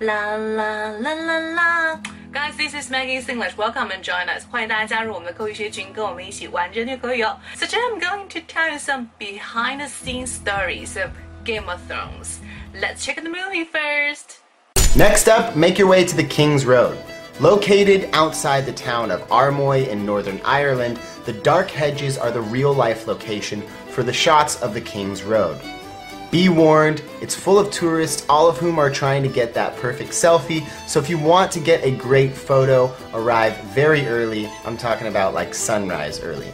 啦啦啦啦啦。Guys, this is Maggie English. Welcome and join us. 欢迎大家加入我们的口语学群，跟我们一起玩着虐口语哦。So today I'm going to tell you some behind the scenes stories of Game of Thrones. Let's check the movie first. Next up, make your way to the King's Road. Located outside the town of Armoy in Northern Ireland, the Dark Hedges are the real life location for the shots of the King's Road. Be warned, it's full of tourists, all of whom are trying to get that perfect selfie. So if you want to get a great photo, arrive very early. I'm talking about like sunrise early.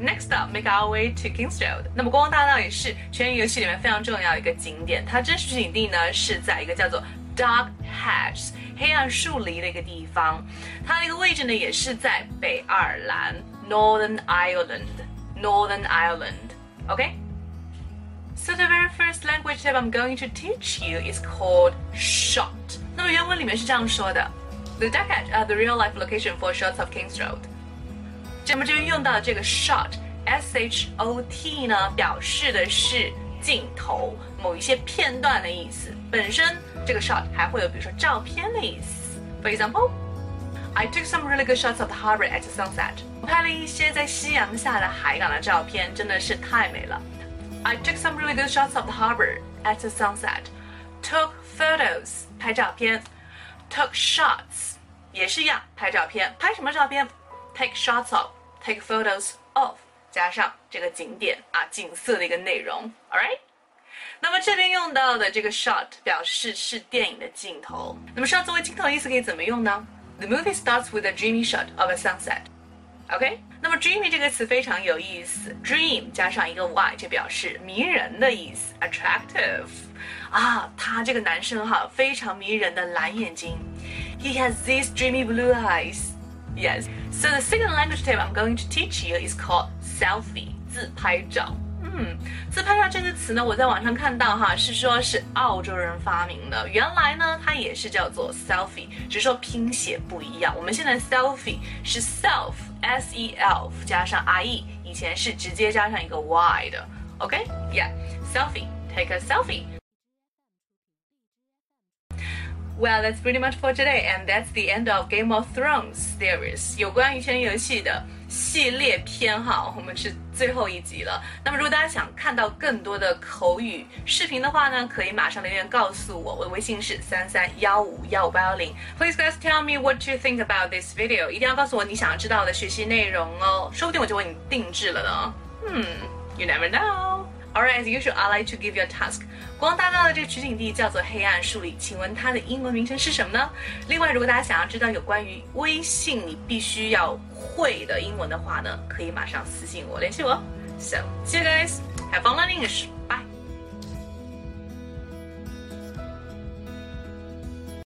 Next up, make our way to Kings Road。那么光大道也是全游戏里面非常重要的一个景点。它真实取景地呢是在一个叫做 Dark Hedge 黑暗树林的一个地方。它的一个位置呢也是在北爱尔兰 Northern Ireland Northern Ireland。OK。 so the very first language that I'm going to teach you is called shot. 那么原文里面是这样说的：The Dark Hedges are uh, the real life location for shots of King's Road。那么这边用到这个 shot s h o t 呢，表示的是镜头某一些片段的意思。本身这个 shot 还会有比如说照片的意思。For example。I took some really good shots of the harbor at sunset。我拍了一些在夕阳下的海港的照片，真的是太美了。I took some really good shots of the harbor at the sunset. Took photos 拍照片，took shots 也是一样拍照片，拍什么照片？Take shots of, take photos of 加上这个景点啊景色的一个内容，All right。那么这边用到的这个 shot 表示是电影的镜头。那么 shot 作为镜头的意思可以怎么用呢？The movie starts with a dreamy shot of a sunset. OK，那么 dreamy 这个词非常有意思，dream 加上一个 y 就表示迷人的意思，attractive。啊，他这个男生哈非常迷人的蓝眼睛，He has these dreamy blue eyes. Yes. So the second language tip I'm going to teach you is called selfie，自拍照。嗯，自拍照这个词呢，我在网上看到哈，是说是澳洲人发明的。原来呢，它也是叫做 selfie，只是说拼写不一样。我们现在 selfie 是 self s e l f 加上 i e，以前是直接加上一个 y 的。OK，yeah，selfie，take a selfie。Well, that's pretty much for today, and that's the end of Game of Thrones series 有关于《权力游戏》的系列篇哈，我们是最后一集了。那么，如果大家想看到更多的口语视频的话呢，可以马上留言告诉我，我的微信是三三幺五幺五八幺零。Please guys tell me what you think about this video，一定要告诉我你想要知道的学习内容哦，说不定我就为你定制了呢。嗯，You never know。Alright, as usual, I like to give you a task. 光大道的这个取景地叫做黑暗树里，请问它的英文名称是什么呢？另外，如果大家想要知道有关于微信你必须要会的英文的话呢，可以马上私信我联系我。So, see you guys. Have fun learning English. Bye.